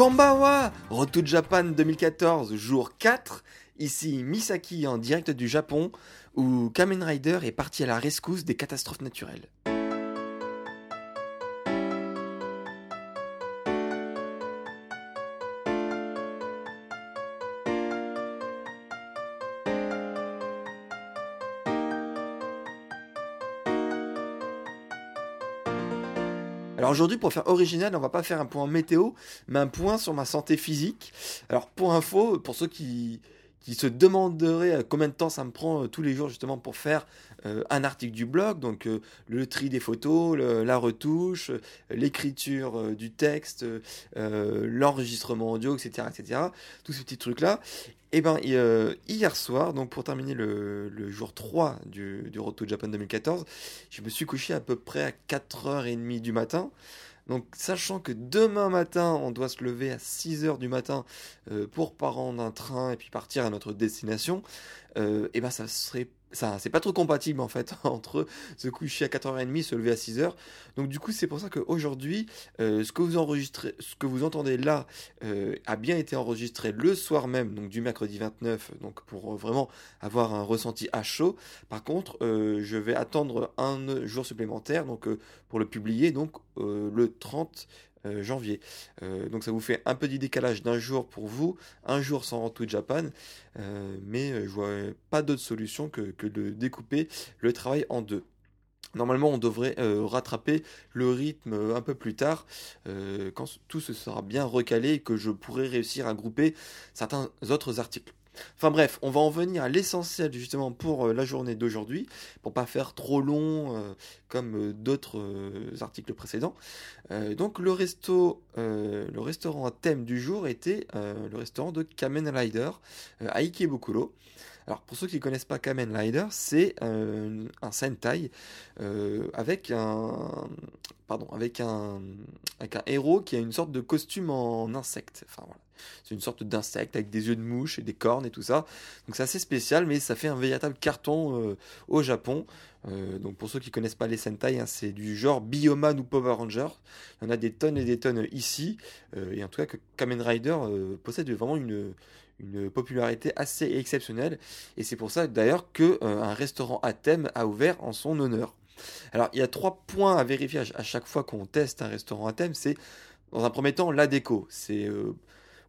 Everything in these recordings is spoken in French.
Road to Japan 2014, jour 4. Ici Misaki en direct du Japon, où Kamen Rider est parti à la rescousse des catastrophes naturelles. Alors aujourd'hui, pour faire original, on va pas faire un point météo, mais un point sur ma santé physique. Alors pour info, pour ceux qui, se demanderaient euh, combien de temps ça me prend euh, tous les jours justement pour faire euh, un article du blog, donc le tri des photos, la retouche, l'écriture du texte, l'enregistrement audio, etc., etc. Tous ces petits trucs-là. Et eh ben hier soir, donc pour terminer le, jour 3 du, du Road to Japan 2014, je me suis couché à peu près à 4h30 du matin. Donc sachant que demain matin, on doit se lever à 6h du matin euh, pour prendre un train et puis partir à notre destination, et euh, eh ben ça serait ça c'est pas trop compatible en fait entre se coucher à 4h30 se lever à 6h donc du coup c'est pour ça qu'aujourd'hui euh, ce que vous enregistrez ce que vous entendez là euh, a bien été enregistré le soir même donc du mercredi 29 donc pour vraiment avoir un ressenti à chaud. Par contre euh, je vais attendre un jour supplémentaire donc pour le publier donc le 30 euh, janvier. Euh, donc ça vous fait un petit décalage d'un jour pour vous, un jour sans Rent Japan, euh, mais je vois pas d'autre solution que, de découper le travail en deux. Normalement, on devrait rattraper le rythme un peu plus tard, quand tout se sera bien recalé et que je pourrai réussir à grouper certains autres articles. Enfin bref, on va en venir à l'essentiel justement pour euh, la journée d'aujourd'hui, pour pas faire trop long euh, comme euh, d'autres articles précédents. donc le resto, le restaurant à thème du jour était le restaurant de Kamen Rider à Ikebukuro. Alors pour ceux qui ne connaissent pas Kamen Rider, c'est un Sentai avec un pardon avec un avec un héros qui a une sorte de costume en insecte. Enfin voilà. C'est une sorte d'insecte avec des yeux de mouche et des cornes et tout ça. Donc c'est assez spécial, mais ça fait un véritable carton euh, au Japon. Euh, donc pour ceux qui connaissent pas les Sentai, hein, c'est du genre Bioman ou Power Ranger. Il y en a des tonnes et des tonnes ici. Euh, et en tout cas que Kamen Rider possède vraiment une, une popularité assez exceptionnelle. Et c'est pour ça d'ailleurs qu'un un restaurant à thème a ouvert en son honneur. Alors il y a trois points à vérifier à chaque fois qu'on teste un restaurant à thème. C'est dans un premier temps la déco. C'est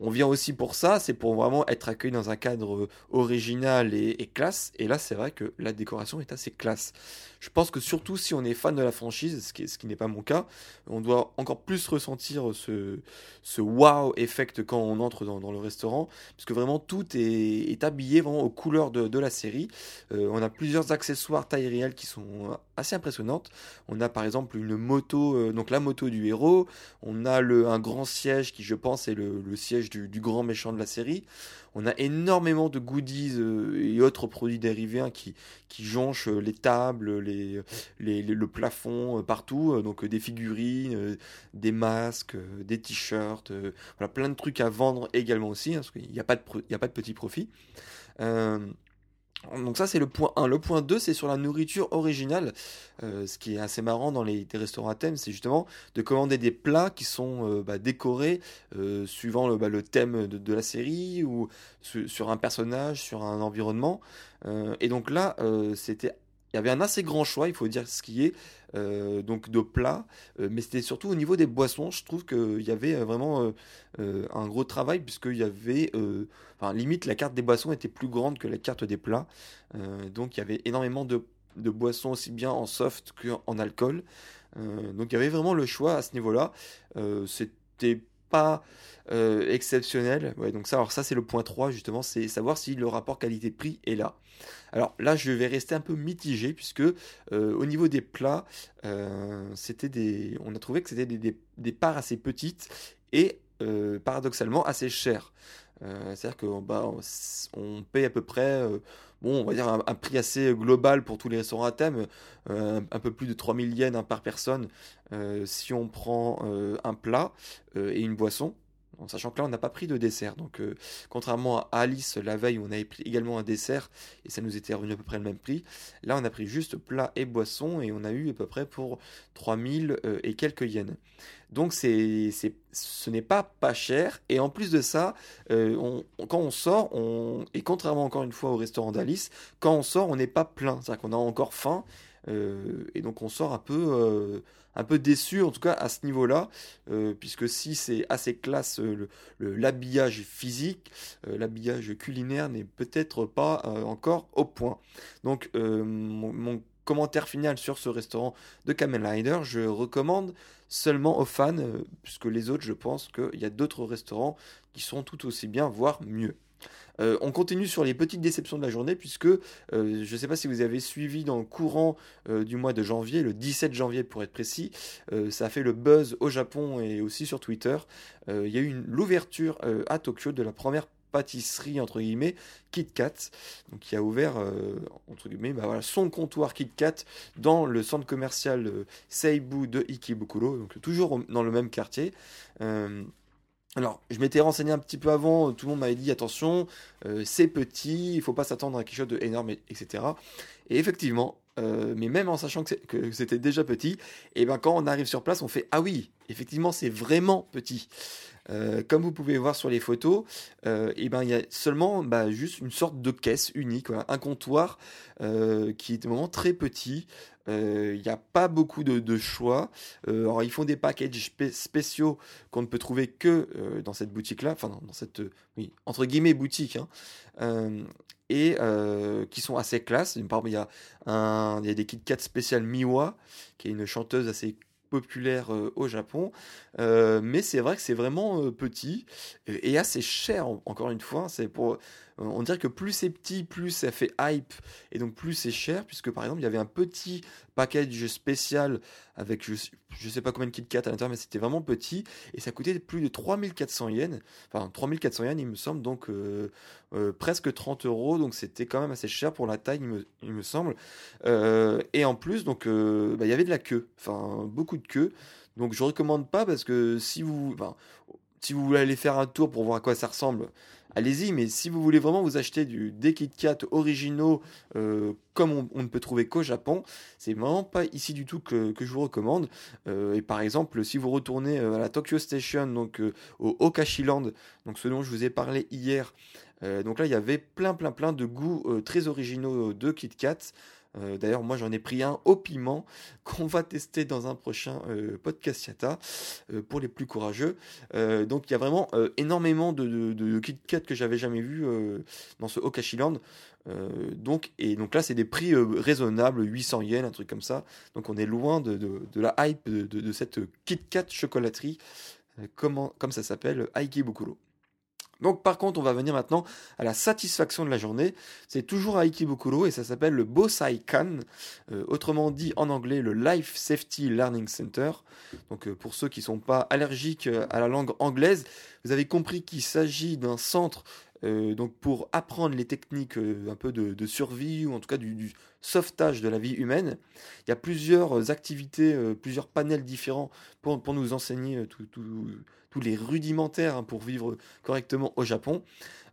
on vient aussi pour ça, c'est pour vraiment être accueilli dans un cadre euh, original et, classe. Et là, c'est vrai que la décoration est assez classe. Je pense que surtout si on est fan de la franchise, ce qui, ce qui n'est pas mon cas, on doit encore plus ressentir ce, ce wow effect quand on entre dans, le restaurant, puisque vraiment tout est, habillé vraiment aux couleurs de, la série. Euh, on a plusieurs accessoires taille réelle qui sont assez impressionnantes. On a par exemple une moto, euh, donc la moto du héros. On a le, un grand siège qui, je pense, est le, siège du, grand méchant de la série. On a énormément de goodies euh, et autres produits dérivés hein, qui, jonchent les tables, les, le plafond euh, partout. Euh, donc des figurines, des masques, des t-shirts, voilà, plein de trucs à vendre également aussi, hein, parce qu'il n'y a, pas de, a pas de petit profit. Donc ça c'est le point 1. Le point 2 c'est sur la nourriture originale. Euh, ce qui est assez marrant dans les, restaurants à thème, c'est justement de commander des plats qui sont euh, bah, décorés euh, suivant le, bah, thème de, la série ou sur un personnage, sur un environnement. et donc là c'était il y avait un assez grand choix, il faut dire ce qui est, donc de plats, mais c'était surtout au niveau des boissons. Je trouve qu'il y avait vraiment un gros travail, puisqu'il y avait, enfin, limite, la carte des boissons était plus grande que la carte des plats. donc il y avait énormément de, de, boissons, aussi bien en soft qu'en alcool. donc il y avait vraiment le choix à ce niveau-là. c'était pas euh, exceptionnel. Donc ça, alors ça c'est le point 3 justement, c'est savoir si le rapport qualité-prix est là. Alors là, je vais rester un peu mitigé puisque euh, au niveau des plats, euh, on a trouvé que c'était des, des, parts assez petites et paradoxalement assez chères. C'est-à-dire que bah, on paye à peu près bon, on va dire un, prix assez global pour tous les restaurants à thème, un peu plus de 3000 yens par personne si on prend un plat et une boisson en sachant que là on n'a pas pris de dessert. Donc euh, contrairement à Alice la veille où on avait pris également un dessert et ça nous était revenu à peu près le même prix, là on a pris juste plat et boisson et on a eu à peu près pour 3000 euh, et quelques yens. Donc c'est, ce n'est pas pas cher et en plus de ça, euh, quand on sort, on, et contrairement encore une fois au restaurant d'Alice, quand on sort on n'est pas plein, c'est-à-dire qu'on a encore faim et donc on sort un peu un peu déçu, en tout cas à ce niveau-là, euh, puisque si c'est assez classe euh, l'habillage physique, euh, l'habillage culinaire n'est peut-être pas encore au point. Donc mon, commentaire final sur ce restaurant de Kamen Rider, je recommande seulement aux fans, puisque les autres, je pense qu'il y a d'autres restaurants qui sont tout aussi bien, voire mieux. Euh, on continue sur les petites déceptions de la journée puisque euh, je ne sais pas si vous avez suivi dans le courant euh, du mois de janvier, le 17 janvier pour être précis, ça a fait le buzz au Japon et aussi sur Twitter. Il y a eu l'ouverture à Tokyo de la première pâtisserie entre guillemets KitKat donc qui a ouvert bah son comptoir KitKat dans le centre commercial Seibu de Ikebukuro donc toujours dans le même quartier alors, je m'étais renseigné un petit peu avant, tout le monde m'avait dit attention, euh, c'est petit, il faut pas s'attendre à quelque chose d'énorme, etc. Et effectivement, euh, mais même en sachant que c'était déjà petit, et eh ben quand on arrive sur place, on fait ah oui, effectivement, c'est vraiment petit. Euh, comme vous pouvez voir sur les photos, et eh ben il y a seulement bah, juste une sorte de caisse unique, un comptoir qui est vraiment très petit, il euh, n'y a pas beaucoup de, choix. Euh, alors, ils font des packages spéciaux qu'on ne peut trouver que euh, dans cette boutique-là, enfin dans, cette, oui, entre guillemets, boutique, hein. et qui sont assez classe. Par exemple, il y a, y a des Kit Kat spéciales Miwa, qui est une chanteuse assez populaire au Japon. mais c'est vrai que c'est vraiment petit et assez cher, encore une fois. C'est pour on dirait que plus c'est petit, plus ça fait hype et donc plus c'est cher, puisque par exemple il y avait un petit package spécial avec je, ne sais pas combien de KitKat à l'intérieur, mais c'était vraiment petit et ça coûtait plus de 3400 yens, enfin 3400 yens il me semble, donc euh, euh, presque 30 euros, donc c'était quand même assez cher pour la taille il me, semble. Euh, et en plus, donc bah, il y avait de la queue, enfin beaucoup de queue. Donc je recommande pas parce que si vous, si vous voulez aller faire un tour pour voir à quoi ça ressemble, allez-y, mais si vous voulez vraiment vous acheter du, des KitKat originaux euh, comme on, ne peut trouver qu'au Japon, c'est vraiment pas ici du tout que, je vous recommande. Euh, et par exemple, si vous retournez euh, à la Tokyo Station, donc au Okashiland, donc ce dont je vous ai parlé hier, donc là il y avait plein plein plein de goûts très originaux de KitKat. Euh, d'ailleurs, moi j'en ai pris un au piment qu'on va tester dans un prochain euh, podcast Yata euh, pour les plus courageux. donc il y a vraiment énormément de, de, Kit Kat que j'avais jamais vu dans ce Okashiland. donc, et donc là, c'est des prix raisonnables, 800 yens, un truc comme ça. Donc on est loin de, la hype de, cette Kit Kat chocolaterie, comme ça s'appelle, Aiki Bukuro. Donc par contre, on va venir maintenant à la satisfaction de la journée. C'est toujours à Ikebukuro et ça s'appelle le Bosai Kan, euh, autrement dit en anglais le Life Safety Learning Center. Donc euh, pour ceux qui ne sont pas allergiques euh, à la langue anglaise, vous avez compris qu'il s'agit d'un centre donc pour apprendre les techniques un peu de, survie ou en tout cas du, sauvetage de la vie humaine. Il y a plusieurs activités, plusieurs panels différents pour, pour nous enseigner tout, tout, les rudimentaires hein, pour vivre correctement au Japon.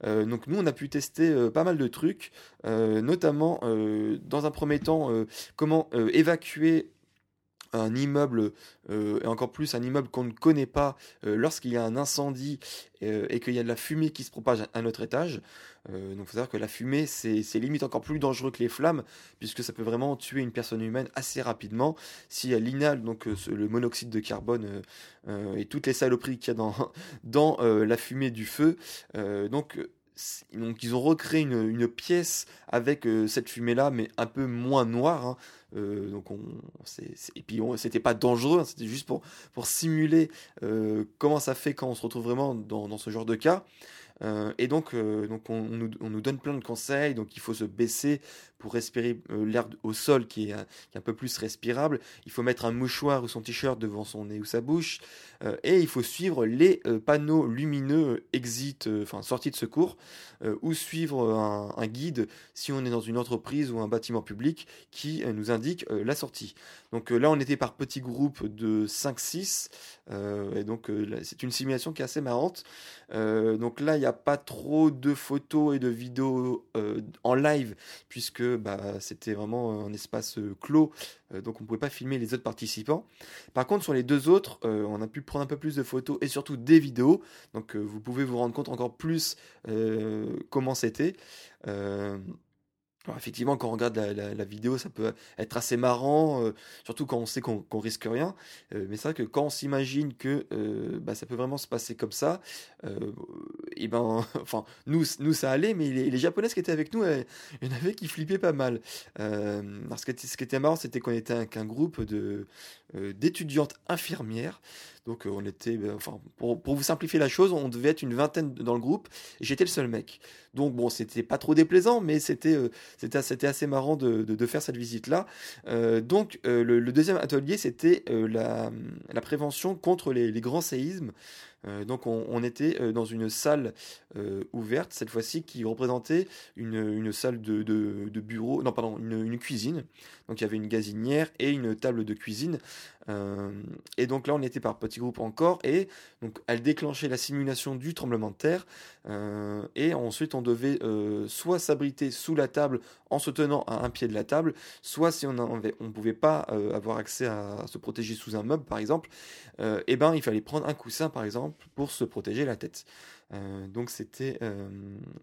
Euh, donc nous, on a pu tester euh, pas mal de trucs, euh, notamment dans un premier temps comment évacuer un immeuble, et encore plus un immeuble qu'on ne connaît pas, lorsqu'il y a un incendie et qu'il y a de la fumée qui se propage à notre étage. donc il faut savoir que la fumée, c'est limite encore plus dangereux que les flammes, puisque ça peut vraiment tuer une personne humaine assez rapidement. Si elle inhale donc, le monoxyde de carbone et toutes les saloperies qu'il y a dans, dans la fumée du feu, donc donc ils ont recréé une, pièce avec cette fumée là mais un peu moins noire hein. donc on et puis c'était pas dangereux hein, c'était juste pour simuler comment ça fait quand on se retrouve vraiment dans ce genre de cas euh, et donc, euh, donc on, nous, donne plein de conseils. Donc, il faut se baisser pour respirer euh, l'air au sol qui est, un peu plus respirable. Il faut mettre un mouchoir ou son t-shirt devant son nez ou sa bouche. et il faut suivre les panneaux lumineux exit, enfin sortie de secours, ou suivre un, guide si on est dans une entreprise ou un bâtiment public qui nous indique la sortie. Donc là, on était par petits groupes de 5-6. et donc, c'est une simulation qui est assez marrante. donc là, il n'y a pas trop de photos et de vidéos euh, en live, puisque bah, c'était vraiment un espace euh, clos, euh, donc on ne pouvait pas filmer les autres participants. Par contre, sur les deux autres, on a pu prendre un peu plus de photos et surtout des vidéos, donc vous pouvez vous rendre compte encore plus comment c'était effectivement, quand on regarde la, vidéo, ça peut être assez marrant, euh, surtout quand on sait qu'on risque rien. Euh, mais c'est vrai que quand on s'imagine que euh, bah, ça peut vraiment se passer comme ça, et ben, enfin, nous, nous ça allait, mais les, japonaises qui étaient avec nous, il y en avait qui flippaient pas mal. parce que ce qui était marrant, c'était qu'on était avec un groupe d'étudiantes infirmières. Donc on était, enfin, pour, pour, vous simplifier la chose, on devait être une vingtaine dans le groupe. J'étais le seul mec. Donc bon, c'était pas trop déplaisant, mais c'était c'était assez marrant de, faire cette visite-là. Euh, donc, euh, le, deuxième atelier, c'était euh, la, prévention contre les grands séismes. Euh, donc on, était euh, dans une salle euh, ouverte, cette fois-ci, qui représentait une, salle de, bureau, non pardon, une, cuisine. Donc il y avait une gazinière et une table de cuisine. et donc là on était par petits groupes encore et donc elle déclenchait la simulation du tremblement de terre. et ensuite on devait soit s'abriter sous la table en se tenant à un pied de la table, soit si on ne pouvait pas avoir accès à, se protéger sous un meuble par exemple, et eh ben il fallait prendre un coussin par exemple pour se protéger la tête. Euh, donc c'était euh,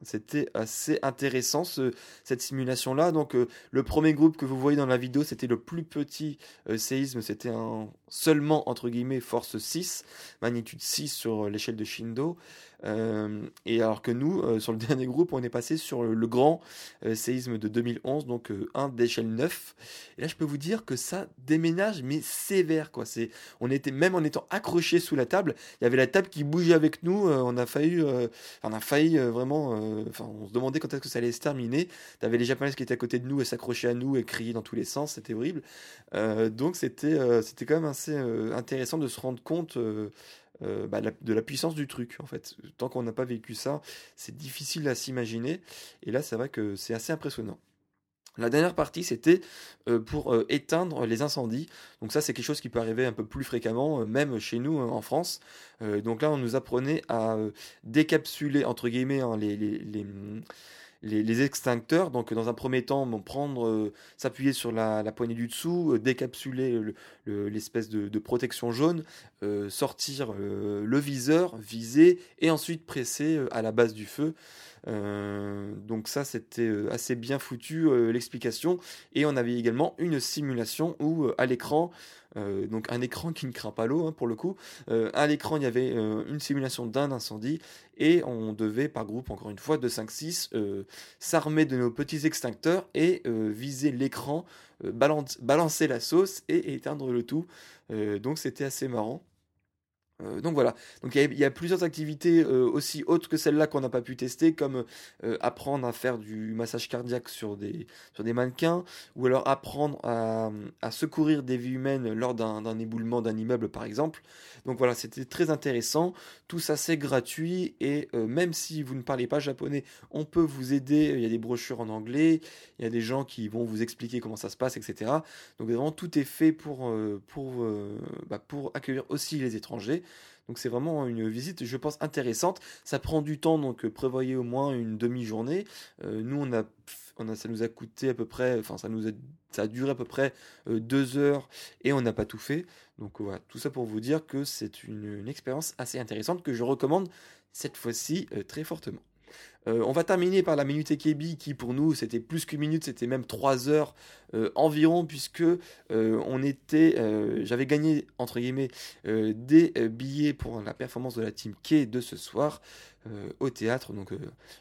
c'était assez intéressant cette simulation là. Donc euh, le premier groupe que vous voyez dans la vidéo c'était le plus petit séisme, c'était un seulement entre guillemets force 6, magnitude 6 sur l'échelle de Shindo. Et alors que nous, sur le dernier groupe, on est passé sur le, grand séisme de 2011, donc un d'échelle 9. Et là, je peux vous dire que ça déménage, mais sévère, quoi. C'est, on était même en étant accroché sous la table, il y avait la table qui bougeait avec nous. on a failli, on a failli vraiment, enfin, on se demandait quand est-ce que ça allait se terminer. T'avais les Japonais qui étaient à côté de nous et s'accrochaient à nous et criaient dans tous les sens, c'était horrible. donc c'était, c'était quand même assez intéressant de se rendre compte euh, bah, de la puissance du truc en fait. Tant qu'on n'a pas vécu ça, c'est difficile à s'imaginer. Et là, c'est vrai que c'est assez impressionnant. La dernière partie, c'était euh, pour euh, éteindre les incendies. Donc ça, c'est quelque chose qui peut arriver un peu plus fréquemment, même chez nous en France. donc là, on nous apprenait à décapsuler, entre guillemets, hein, les, les, extincteurs. Donc, dans un premier temps, prendre, euh, s'appuyer sur la, poignée du dessous, euh, décapsuler l'espèce de, protection jaune, euh, sortir le viseur, viser et ensuite presser à la base du feu. Donc ça c'était assez bien foutu l'explication et on avait également une simulation où à l'écran euh, donc un écran qui ne craint pas l'eau hein, pour le coup. Euh, à l'écran, il y avait euh, une simulation d'un incendie et on devait par groupe, encore une fois, de 5-6, s'armer de nos petits extincteurs et viser l'écran, balancer la sauce et éteindre le tout. donc c'était assez marrant. Euh, donc voilà, donc il y, a plusieurs activités euh, aussi autres que celles-là qu'on n'a pas pu tester, comme euh, apprendre à faire du massage cardiaque sur des, sur des mannequins, ou alors apprendre à, à secourir des vies humaines lors d'un éboulement d'un immeuble par exemple. Donc voilà, c'était très intéressant, tout ça c'est gratuit, et même si vous ne parlez pas japonais, on peut vous aider, il y a des brochures en anglais, il y a des gens qui vont vous expliquer comment ça se passe, etc. Donc vraiment tout est fait pour, pour, bah, pour accueillir aussi les étrangers. Donc c'est vraiment une visite, je pense, intéressante. Ça prend du temps, donc euh, prévoyez au moins une demi-journée. Euh, nous, on a, on a, ça nous a coûté à peu près, enfin ça nous a, duré à peu près euh, deux heures et on n'a pas tout fait. Donc voilà, tout ça pour vous dire que c'est une, expérience assez intéressante que je recommande cette fois-ci très fortement. Euh, on va terminer par la minute Ekebi qui pour nous c'était plus qu'une minute, c'était même 3 heures euh, environ puisque euh, était, j'avais gagné entre guillemets des billets pour la performance de la team K de ce soir au théâtre. Donc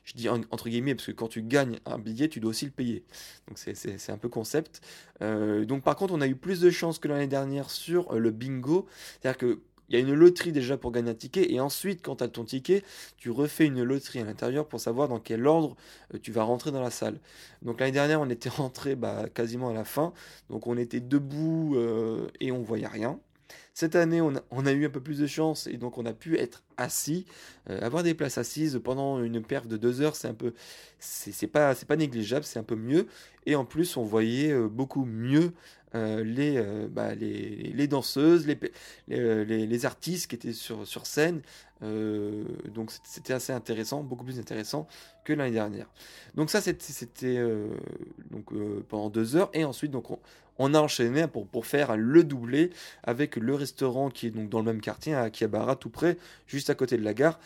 je dis entre guillemets parce que quand tu gagnes un billet tu dois aussi le payer. Donc c'est un peu concept. donc par contre on a eu plus de chance que l'année dernière sur le bingo. C'est-à-dire que il y a une loterie déjà pour gagner un ticket, et ensuite, quand tu as ton ticket, tu refais une loterie à l'intérieur pour savoir dans quel ordre euh, tu vas rentrer dans la salle. Donc l'année dernière, on était rentré bah, quasiment à la fin, donc on était debout euh, et on voyait rien. Cette année, on a, eu un peu plus de chance et donc on a pu être assis, euh, avoir des places assises pendant une perf de deux heures, c'est un peu, c'est pas, c'est pas négligeable, c'est un peu mieux. Et en plus, on voyait beaucoup mieux euh, les, euh, bah, les, les, danseuses, les, euh, les, les, artistes qui étaient sur, sur scène. donc c'était assez intéressant, beaucoup plus intéressant que l'année dernière. Donc ça c'était donc pendant deux heures et ensuite donc on, a enchaîné pour, pour faire le doublé avec le restaurant qui est donc dans le même quartier à Akihabara tout près, juste à côté de la gare,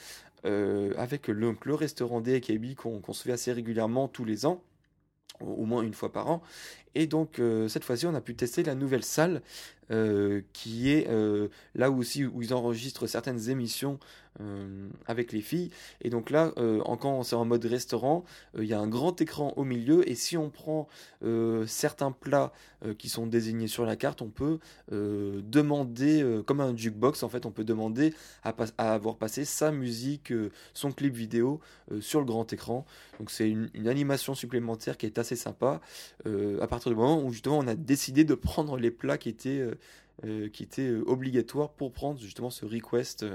avec le, le restaurant DAKB qu'on se fait assez régulièrement tous les ans au moins une fois par an. Et donc euh, cette fois-ci, on a pu tester la nouvelle salle euh, qui est euh, là aussi où ils enregistrent certaines émissions avec les filles. Et donc là, quand c'est en mode restaurant, il y a un grand écran au milieu. Et si on prend certains plats qui sont désignés sur la carte, on peut demander, comme un jukebox, en fait, on peut demander à, à avoir passé sa musique, son clip vidéo sur le grand écran. Donc c'est une, une, animation supplémentaire qui est assez sympa. à partir du moment où justement on a décidé de prendre les plats qui étaient, euh, euh, qui étaient euh, obligatoires pour prendre justement ce request,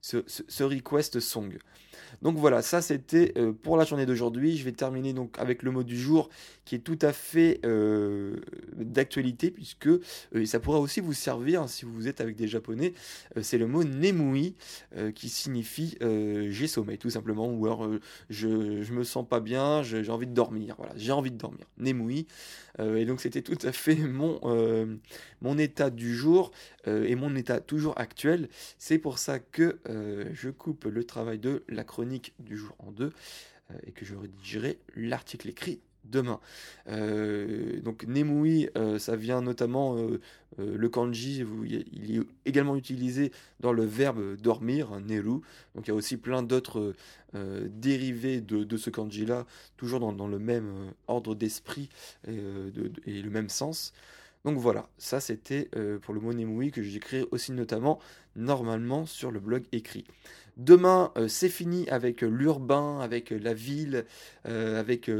ce, request song. Donc voilà, ça c'était pour la journée d'aujourd'hui. Je vais terminer donc avec le mot du jour qui est tout à fait d'actualité puisque ça pourra aussi vous servir si vous êtes avec des japonais. c'est le mot nemui qui signifie j'ai sommeil tout simplement ou alors je, je me sens pas bien, j'ai envie de dormir. Voilà, j'ai envie de dormir. Nemui. Euh, et donc c'était tout à fait mon, euh, mon état du jour euh, et mon état toujours actuel. C'est pour ça que je coupe le travail de la chronique du jour en deux et que je rédigerai l'article écrit demain. donc Nemui, ça vient notamment le kanji, il est également utilisé dans le verbe dormir, neru. Donc il y a aussi plein d'autres euh, dérivés de, ce kanji-là, toujours dans, le même euh, ordre d'esprit euh, et, le même sens. Donc voilà, ça c'était pour le mot Nemui que j'écris aussi notamment normalement sur le blog écrit. Demain, c'est fini avec l'urbain, avec la ville, avec,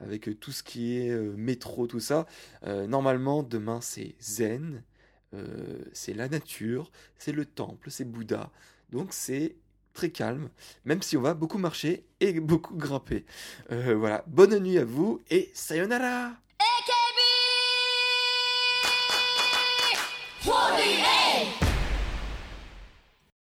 avec tout ce qui est métro, tout ça. normalement, demain, c'est zen, c'est la nature, c'est le temple, c'est Bouddha. Donc c'est très calme, même si on va beaucoup marcher et beaucoup grimper. Euh, voilà, bonne nuit à vous et sayonara Holy